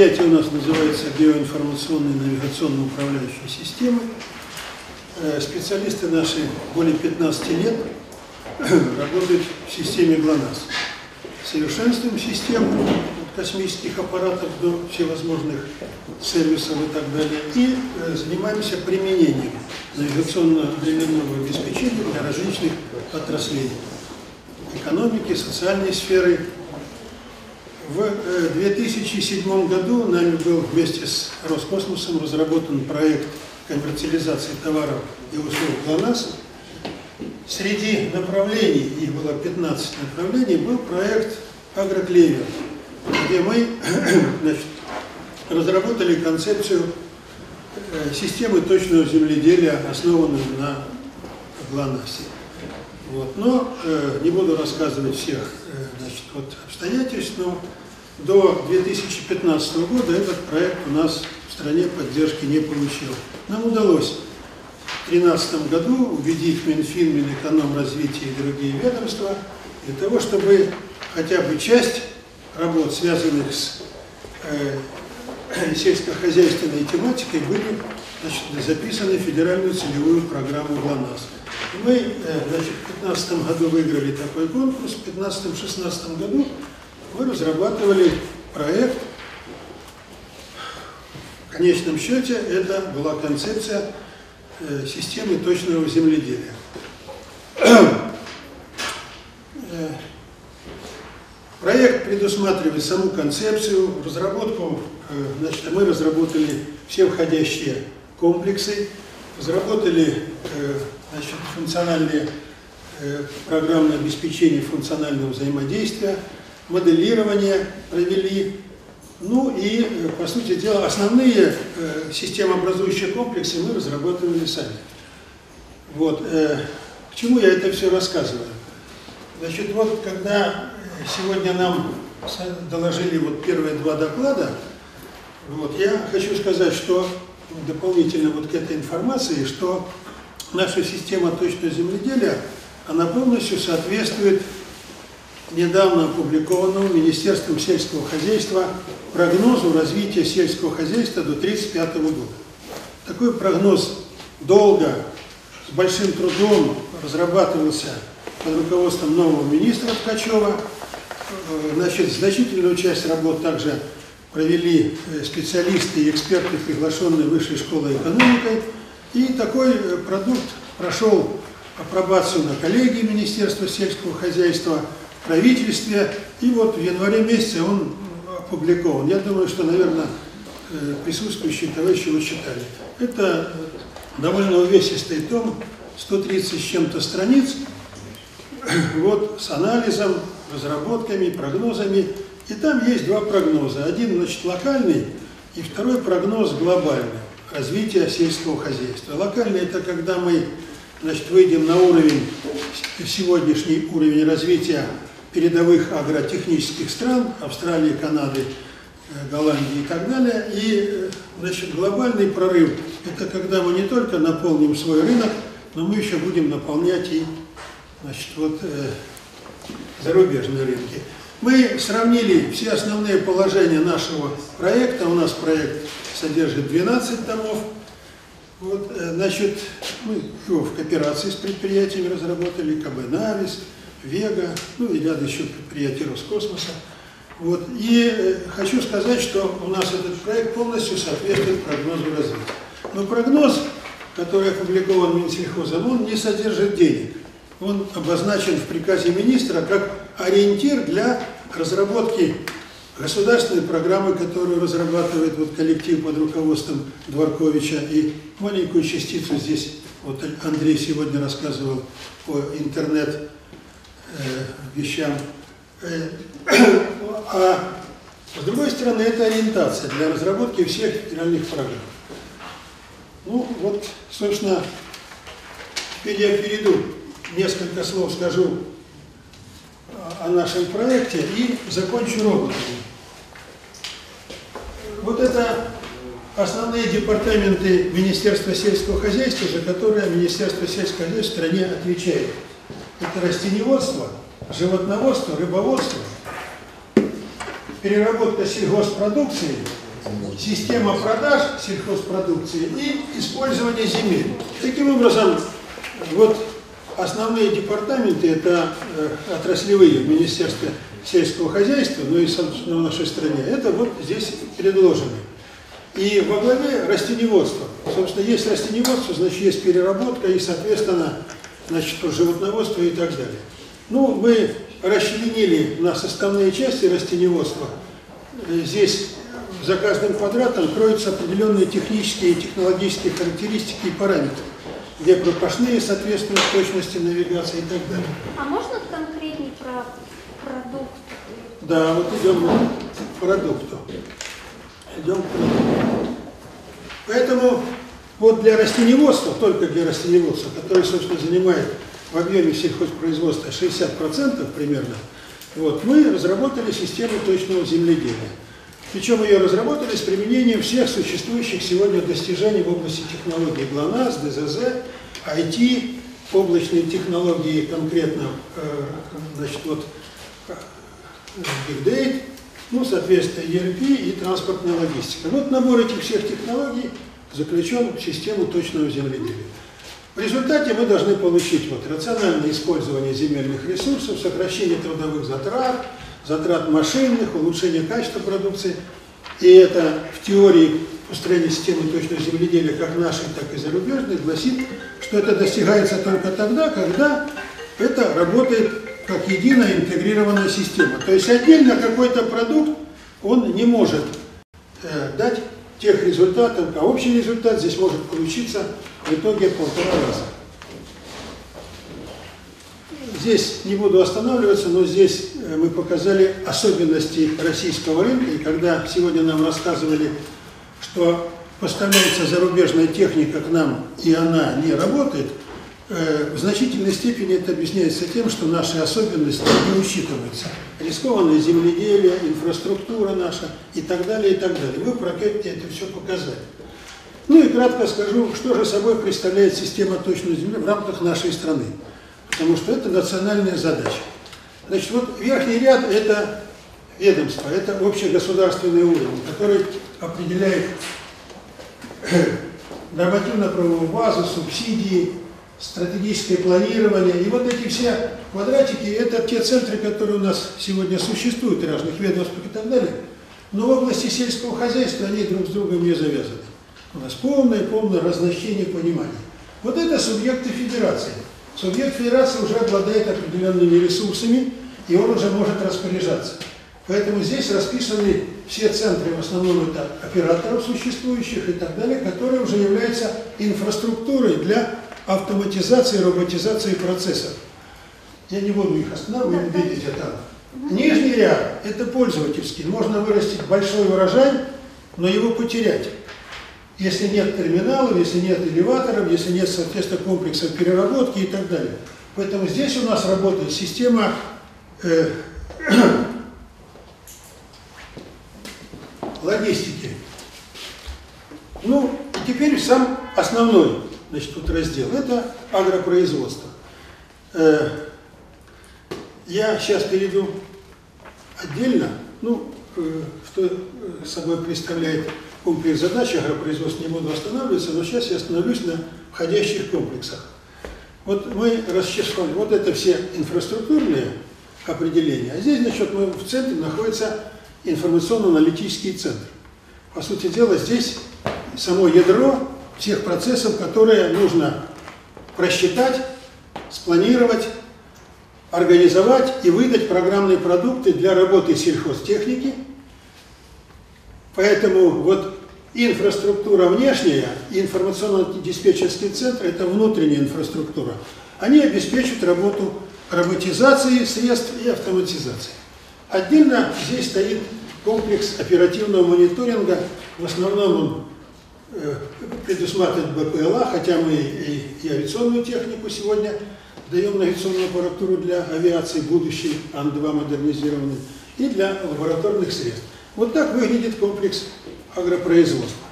Предприятие у нас называется биоинформационные навигационно-управляющие системы. Э, специалисты наши более 15 лет работают в системе ГЛОНАСС. Совершенствуем систему от космических аппаратов до всевозможных сервисов и так далее. И э, занимаемся применением навигационно-временного обеспечения для различных отраслей экономики, социальной сферы, в 2007 э, году нами был вместе с Роскосмосом разработан проект коммерциализации товаров и услуг ГЛОНАСС. Среди направлений, их было 15 направлений, был проект «Агроклевер», где мы значит, разработали концепцию э, системы точного земледелия, основанную на ГЛОНАССе. Вот. Но э, не буду рассказывать всех э, значит, вот, обстоятельств, но до 2015 года этот проект у нас в стране поддержки не получил. Нам удалось в 2013 году убедить Минфин, Минэкономразвитие и другие ведомства для того, чтобы хотя бы часть работ, связанных с э, сельскохозяйственной тематикой, были значит, записаны в федеральную целевую программу ГЛОНАСС. И мы э, значит, в 2015 году выиграли такой конкурс, в 2015-2016 году мы разрабатывали проект. В конечном счете это была концепция э, системы точного земледелия. Э, проект предусматривает саму концепцию, разработку, э, значит, мы разработали все входящие комплексы, разработали значит, функциональные программное обеспечение функционального взаимодействия, моделирование провели. Ну и, э, по сути дела, основные э, системообразующие комплексы мы разрабатывали сами. Вот. Э, к чему я это все рассказываю? Значит, вот когда сегодня нам доложили вот первые два доклада, вот, я хочу сказать, что дополнительно вот к этой информации, что наша система точного земледелия, она полностью соответствует недавно опубликованному Министерством сельского хозяйства прогнозу развития сельского хозяйства до 1935 года. Такой прогноз долго, с большим трудом разрабатывался под руководством нового министра Ткачева. Э, значит, значительную часть работ также провели э, специалисты и эксперты, приглашенные Высшей школой экономикой. И такой э, продукт прошел апробацию на коллегии Министерства сельского хозяйства – правительстве, и вот в январе месяце он опубликован. Я думаю, что, наверное, э, присутствующие товарищи его читали. Это довольно увесистый том, 130 с чем-то страниц, вот с анализом, разработками, прогнозами. И там есть два прогноза. Один, значит, локальный, и второй прогноз глобальный развития сельского хозяйства. Локальный – это когда мы значит, выйдем на уровень, сегодняшний уровень развития передовых агротехнических стран, Австралии, Канады, э, Голландии и так далее. И э, значит, глобальный прорыв – это когда мы не только наполним свой рынок, но мы еще будем наполнять и значит, вот, э, зарубежные рынки. Мы сравнили все основные положения нашего проекта. У нас проект содержит 12 томов. Вот, э, значит, мы его в кооперации с предприятиями разработали, КБ «Навис», Вега, ну и ряд еще предприятий Роскосмоса. Вот. И э, хочу сказать, что у нас этот проект полностью соответствует прогнозу развития. Но прогноз, который опубликован Минсельхозом, он не содержит денег. Он обозначен в приказе министра как ориентир для разработки государственной программы, которую разрабатывает вот коллектив под руководством Дворковича. И маленькую частицу здесь, вот Андрей сегодня рассказывал о интернет вещам. Э, а с другой стороны, это ориентация для разработки всех федеральных программ. Ну вот, собственно, теперь я перейду, несколько слов скажу о нашем проекте и закончу роботами. Вот это основные департаменты Министерства сельского хозяйства, за которые Министерство сельского хозяйства в стране отвечает это растеневодство, животноводство, рыбоводство, переработка сельгоспродукции система продаж сельхозпродукции и использование земель. Таким образом, вот основные департаменты, это э, отраслевые в Министерстве сельского хозяйства, ну и, собственно, в нашей стране, это вот здесь предложены. И во главе растеневодство. Собственно, есть растеневодство, значит, есть переработка и, соответственно, значит, животноводство и так далее. Ну, мы расчленили на составные части растеневодства. Здесь за каждым квадратом кроются определенные технические и технологические характеристики и параметры, где пропашные соответствуют точности навигации и так далее. А можно конкретнее про продукт? Да, вот идем к продукту. Идем к продукту. Поэтому вот для растеневодства, только для растеневодства, который, собственно, занимает в объеме сельхозпроизводства 60% примерно, вот, мы разработали систему точного земледелия. Причем ее разработали с применением всех существующих сегодня достижений в области технологий ГЛОНАСС, ДЗЗ, IT, облачные технологии конкретно, э, значит, вот, э, Big Data, ну, соответственно, ERP и транспортная логистика. Вот набор этих всех технологий заключен в систему точного земледелия. В результате мы должны получить вот, рациональное использование земельных ресурсов, сокращение трудовых затрат, затрат машинных, улучшение качества продукции. И это в теории построения системы точного земледелия, как нашей, так и зарубежной, гласит, что это достигается только тогда, когда это работает как единая интегрированная система. То есть отдельно какой-то продукт, он не может э, дать тех результатов, а общий результат здесь может получиться в итоге полтора раза. Здесь не буду останавливаться, но здесь э, мы показали особенности российского рынка. И когда сегодня нам рассказывали, что поставляется зарубежная техника к нам, и она не работает, в значительной степени это объясняется тем, что наши особенности не учитываются. Рискованное земледелие, инфраструктура наша и так далее, и так далее. Вы проекте это все показали. Ну и кратко скажу, что же собой представляет система точной земли в рамках нашей страны. Потому что это национальная задача. Значит, вот верхний ряд – это ведомство, это общегосударственный уровень, который определяет нормативно-правовую базу, субсидии, стратегическое планирование. И вот эти все квадратики – это те центры, которые у нас сегодня существуют, разных ведомствах и так далее. Но в области сельского хозяйства они друг с другом не завязаны. У нас полное-полное разночтение понимания. Вот это субъекты федерации. Субъект федерации уже обладает определенными ресурсами, и он уже может распоряжаться. Поэтому здесь расписаны все центры, в основном это операторов существующих и так далее, которые уже являются инфраструктурой для автоматизации, роботизации процессов. Я не буду их останавливать, вы видите там. Нижний ряд – это пользовательский. Можно вырастить большой урожай, но его потерять если нет терминалов, если нет элеваторов, если нет, соответственно, комплексов переработки и так далее. Поэтому здесь у нас работает система э, логистики. Ну, и теперь сам основной, значит, тут раздел. Это агропроизводство. Э, я сейчас перейду отдельно, ну, э, что э, собой представляет комплекс задач агропроизводства, не буду останавливаться, но сейчас я остановлюсь на входящих комплексах. Вот мы расчислили, вот это все инфраструктурные определения, а здесь, значит, мы в центре находится информационно-аналитический центр. По сути дела, здесь само ядро всех процессов, которые нужно просчитать, спланировать, организовать и выдать программные продукты для работы сельхозтехники – Поэтому вот инфраструктура внешняя, информационно-диспетчерский центр – это внутренняя инфраструктура. Они обеспечивают работу роботизации средств и автоматизации. Отдельно здесь стоит комплекс оперативного мониторинга. В основном он предусматривает БПЛА, хотя мы и, и авиационную технику сегодня даем навигационную аппаратуру для авиации будущей, Ан-2 модернизированный, и для лабораторных средств. Вот так выглядит комплекс агропроизводства.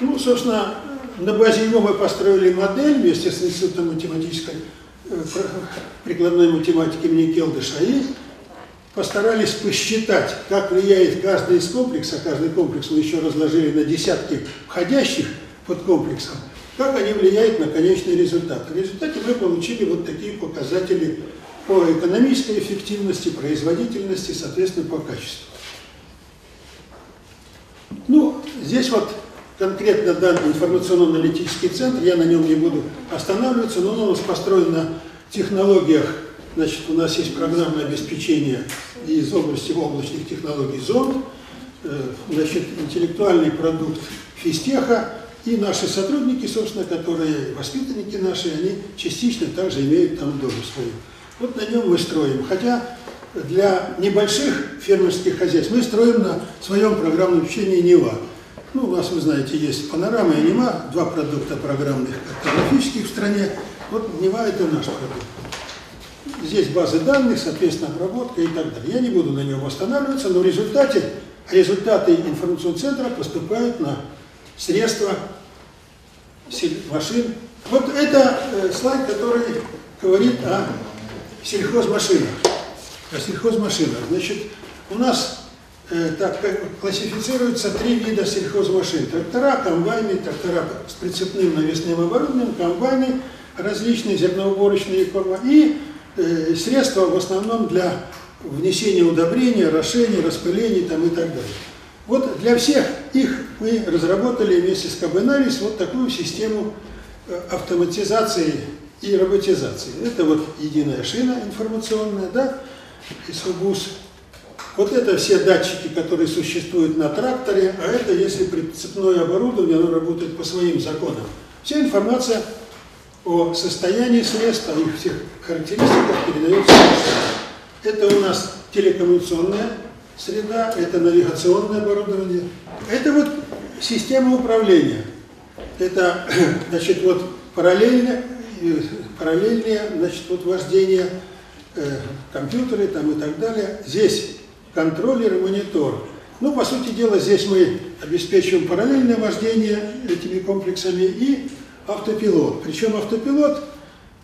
Ну, собственно, на базе его мы построили модель вместе с Институтом математической э, прикладной математики имени Келдыша и постарались посчитать, как влияет каждый из комплексов, каждый комплекс мы еще разложили на десятки входящих подкомплексов, как они влияют на конечный результат. В результате мы получили вот такие показатели по экономической эффективности, производительности, соответственно, по качеству. Ну, здесь вот конкретно данный информационно-аналитический центр, я на нем не буду останавливаться, но он у нас построен на технологиях, значит, у нас есть программное обеспечение из области облачных технологий ЗОН, э, значит, интеллектуальный продукт физтеха, и наши сотрудники, собственно, которые воспитанники наши, они частично также имеют там долю свою. Вот на нем мы строим. Хотя для небольших фермерских хозяйств мы строим на своем программном обучении НИВА. Ну, у нас, вы знаете, есть панорама и НИМА, два продукта программных картографических в стране. Вот НИВА – это наш продукт. Здесь базы данных, соответственно, обработка и так далее. Я не буду на нем останавливаться, но в результате результаты информационного центра поступают на средства машин. Вот это э, слайд, который говорит о сельхозмашинах. О сельхозмашинах. Значит, у нас э, так классифицируются три вида сельхозмашин. Трактора, комбайны, трактора с прицепным навесным оборудованием, комбайны, различные зерноуборочные корма и э, средства в основном для внесения удобрения, орошения, распыления там, и так далее. Вот для всех их мы разработали вместе с КБ вот такую систему э, автоматизации и роботизации. Это вот единая шина информационная, да, ИСУБУС. Вот это все датчики, которые существуют на тракторе, а это если прицепное оборудование, оно работает по своим законам. Вся информация о состоянии средств, о их всех характеристиках передается. Это у нас телекоммуникационная среда, это навигационное оборудование. Это вот система управления. Это, значит, вот параллельно, параллельное, значит, вот вождение э, компьютеры там и так далее. Здесь контроллер и монитор. Ну, по сути дела, здесь мы обеспечиваем параллельное вождение этими комплексами и автопилот. Причем автопилот,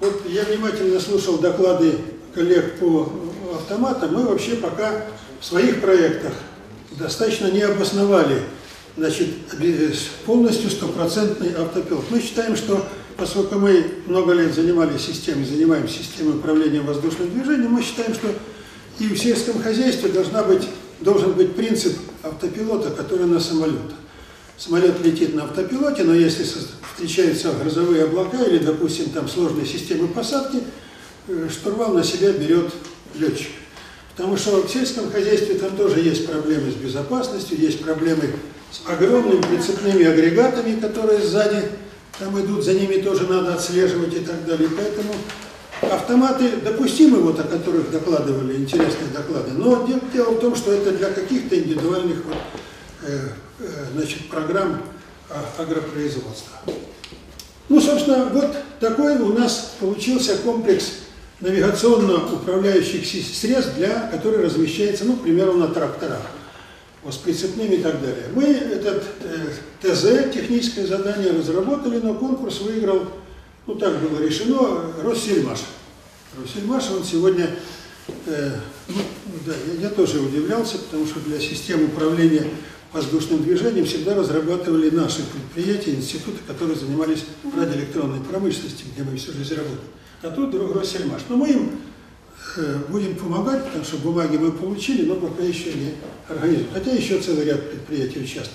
вот я внимательно слушал доклады коллег по автоматам, мы вообще пока в своих проектах достаточно не обосновали значит, полностью стопроцентный автопилот. Мы считаем, что поскольку мы много лет занимались системой, занимаемся системой управления воздушным движением, мы считаем, что и в сельском хозяйстве должна быть, должен быть принцип автопилота, который на самолетах. Самолет летит на автопилоте, но если встречаются грозовые облака или, допустим, там сложные системы посадки, э, штурвал на себя берет летчик. Потому что в сельском хозяйстве там тоже есть проблемы с безопасностью, есть проблемы с огромными прицепными агрегатами, которые сзади там идут, за ними тоже надо отслеживать и так далее. Поэтому автоматы допустимы, вот о которых докладывали, интересные доклады, но дело в том, что это для каких-то индивидуальных вот, значит, программ агропроизводства. Ну, собственно, вот такой у нас получился комплекс навигационно-управляющих средств, для, которые размещается, ну, к примеру, на тракторах, с прицепными и так далее. Мы этот э, ТЗ, техническое задание, разработали, но конкурс выиграл, ну, так было решено, Россельмаш. Россельмаш, он сегодня, э, ну, да, я, я тоже удивлялся, потому что для систем управления воздушным движением всегда разрабатывали наши предприятия, институты, которые занимались радиоэлектронной промышленностью, где мы всю жизнь работали а тут Россельмаш. Но мы им э, будем помогать, потому что бумаги мы получили, но пока еще не организуем. Хотя еще целый ряд предприятий участвует.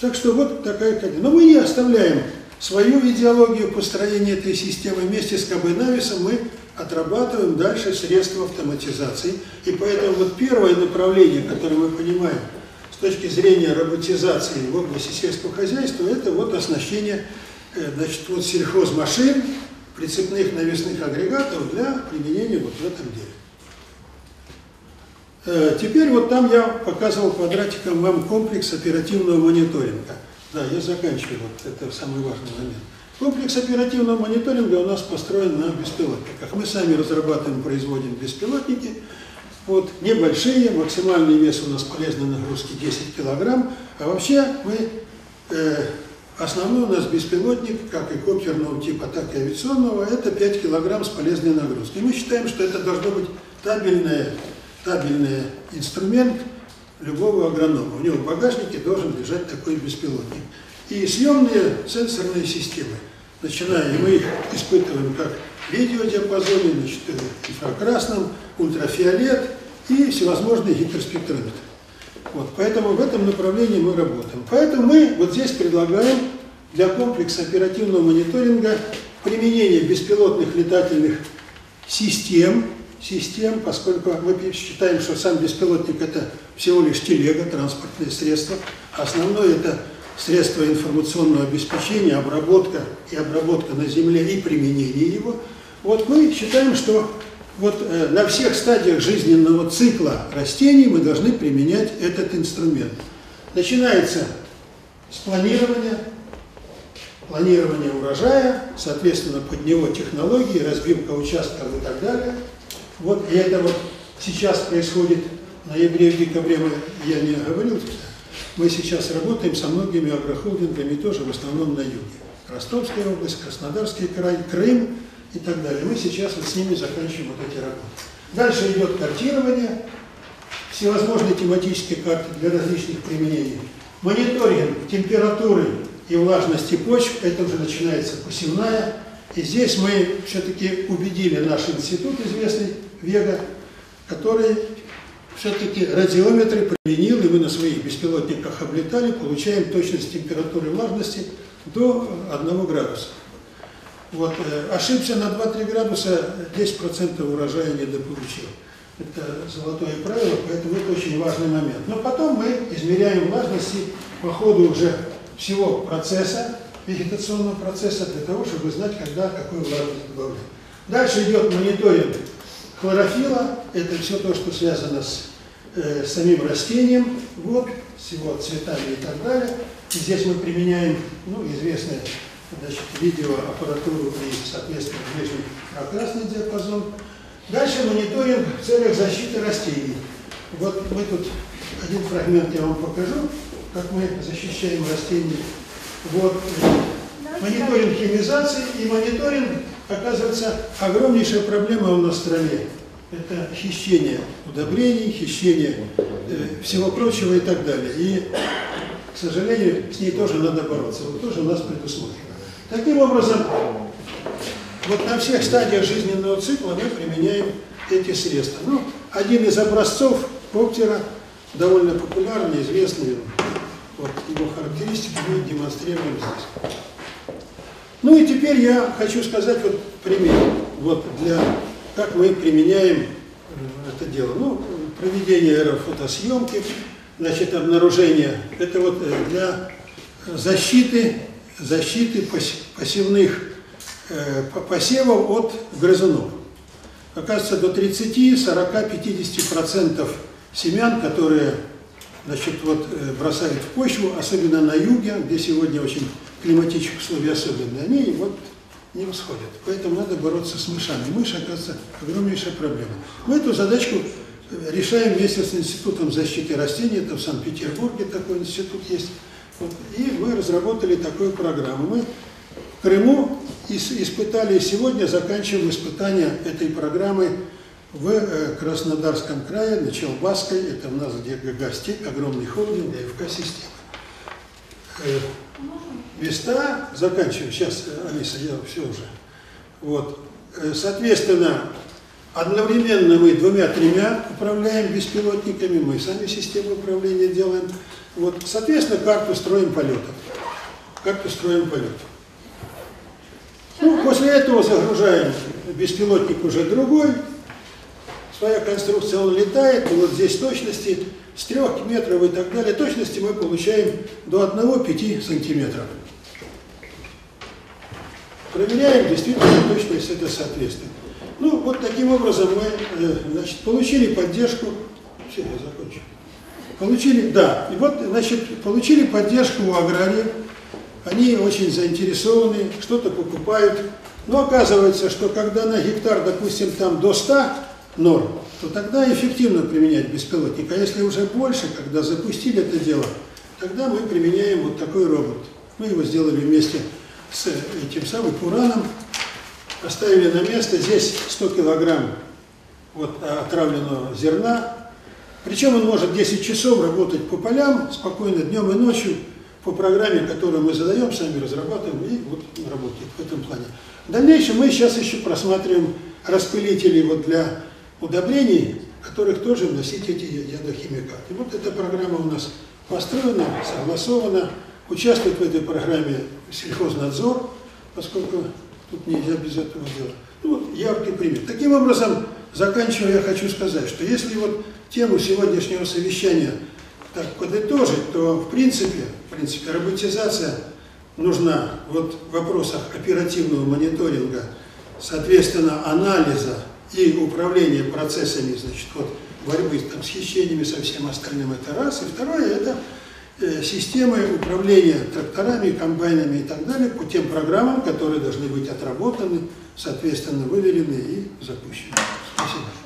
Так что вот такая картина. Но мы не оставляем свою идеологию построения этой системы. Вместе с КБ Нависом мы отрабатываем дальше средства автоматизации. И поэтому вот первое направление, которое мы понимаем точки зрения роботизации в области сельского хозяйства, это вот оснащение э, значит, вот сельхозмашин, прицепных навесных агрегатов для применения вот в этом деле. Э, теперь вот там я показывал квадратиком вам комплекс оперативного мониторинга. Да, я заканчиваю, вот это самый важный момент. Комплекс оперативного мониторинга у нас построен на беспилотниках. Мы сами разрабатываем, производим беспилотники. Вот, небольшие, максимальный вес у нас полезной нагрузки 10 килограмм. А вообще мы э, Основной у нас беспилотник, как и коптерного типа, так и авиационного, это 5 килограмм с полезной нагрузкой. Мы считаем, что это должно быть табельное табельный инструмент любого агронома. У него в багажнике должен лежать такой беспилотник. И съемные сенсорные системы. Начиная, мы их испытываем как видеодиапазоне, значит, инфракрасном, ультрафиолет и всевозможные гиперспектрометры. Вот, поэтому в этом направлении мы работаем. Поэтому мы вот здесь предлагаем для комплекса оперативного мониторинга применение беспилотных летательных систем, систем, поскольку мы считаем, что сам беспилотник это всего лишь телега, транспортное средство, основное это средство информационного обеспечения, обработка и обработка на земле и применение его. Вот мы считаем, что вот э, на всех стадиях жизненного цикла растений мы должны применять этот инструмент. Начинается с планирования, планирования урожая, соответственно, под него технологии, разбивка участков и так далее. Вот, и это вот сейчас происходит в ноябре, в декабре, я не говорил, мы сейчас работаем со многими агрохолдингами, тоже в основном на юге. Ростовская область, Краснодарский край, Крым и так далее. Мы сейчас вот с ними заканчиваем вот эти работы. Дальше идет картирование, всевозможные тематические карты для различных применений. Мониторинг температуры и влажности почв, это уже начинается посевная. И здесь мы все-таки убедили наш институт известный, Вега, который все-таки радиометры применил, и мы на своих беспилотниках облетали, получаем точность температуры влажности до 1 градуса. Вот, э, ошибся на 2-3 градуса, 10% урожая недополучил. Это золотое правило, поэтому это очень важный момент. Но потом мы измеряем влажности по ходу уже всего процесса, вегетационного процесса, для того, чтобы знать, когда какую влажность добавлять. Дальше идет мониторинг хлорофила, это все то, что связано с э, самим растением, вот, с его цветами и так далее. И здесь мы применяем ну, известные значит, видеоаппаратуру и, соответственно, внешний инфракрасный диапазон. Дальше мониторинг в целях защиты растений. Вот мы тут один фрагмент я вам покажу, как мы защищаем растения. Вот мониторинг химизации и мониторинг, оказывается, огромнейшая проблема у нас в стране. Это хищение удобрений, хищение э, всего прочего и так далее. И, к сожалению, с ней тоже надо бороться. Вот тоже у нас предусмотрено. Таким образом, вот на всех стадиях жизненного цикла мы применяем эти средства. Ну, один из образцов коптера, довольно популярный, известный, вот его характеристики мы демонстрируем здесь. Ну и теперь я хочу сказать вот пример, вот для, как мы применяем это дело. Ну, проведение аэрофотосъемки, значит, обнаружение, это вот э, для защиты защиты посевных э, посевов от грызунов. Оказывается, до 30, 40, 50% семян, которые значит, вот, э, бросают в почву, особенно на юге, где сегодня очень климатические условия особенные, они вот не восходят. Поэтому надо бороться с мышами. Мышь, оказывается, огромнейшая проблема. Мы эту задачку решаем вместе с Институтом защиты растений, это в Санкт-Петербурге такой институт есть. И мы разработали такую программу. Мы в Крыму испытали, сегодня заканчиваем испытания этой программы в э, Краснодарском крае, на Челбасской, это у нас где ГГ-степь, огромный холдинг, АФК-система. Э, места заканчиваем, сейчас, э, Алиса, я все уже. Вот. Соответственно, одновременно мы двумя-тремя управляем беспилотниками, мы сами систему управления делаем. Вот, соответственно, карту строим полетов. Карту строим полетов. Ну, после этого загружаем беспилотник уже другой. Своя конструкция, он летает, и вот здесь точности с 3 метров и так далее. Точности мы получаем до 1-5 сантиметров. Проверяем, действительно, точность это соответствует. Ну, вот таким образом мы э, значит, получили поддержку. Все, я закончу. Получили, да, и вот, значит, получили поддержку у аграриев, они очень заинтересованы, что-то покупают, но оказывается, что когда на гектар, допустим, там до 100 норм, то тогда эффективно применять беспилотник, а если уже больше, когда запустили это дело, тогда мы применяем вот такой робот. Мы его сделали вместе с этим самым Пураном, поставили на место, здесь 100 килограмм вот, отравленного зерна, Причем он может 10 часов работать по полям, спокойно днем и ночью, по программе, которую мы задаем, сами разрабатываем, и вот работает в этом плане. В дальнейшем мы сейчас еще просматриваем распылители вот для удобрений, которых тоже вносить эти ядохимикаты. Вот эта программа у нас построена, согласована, участвует в этой программе сельхознадзор, поскольку тут нельзя без этого делать. Ну, вот яркий пример. Таким образом, заканчивая, я хочу сказать, что если вот тему сегодняшнего совещания так подытожить, то в принципе, в принципе, роботизация нужна вот в вопросах оперативного мониторинга, соответственно, анализа и управления процессами, значит, вот борьбы там, с хищениями, со всем остальным, это раз. И второе, это э, системы управления тракторами, комбайнами и так далее по тем программам, которые должны быть отработаны, соответственно, выверены и запущены. Спасибо.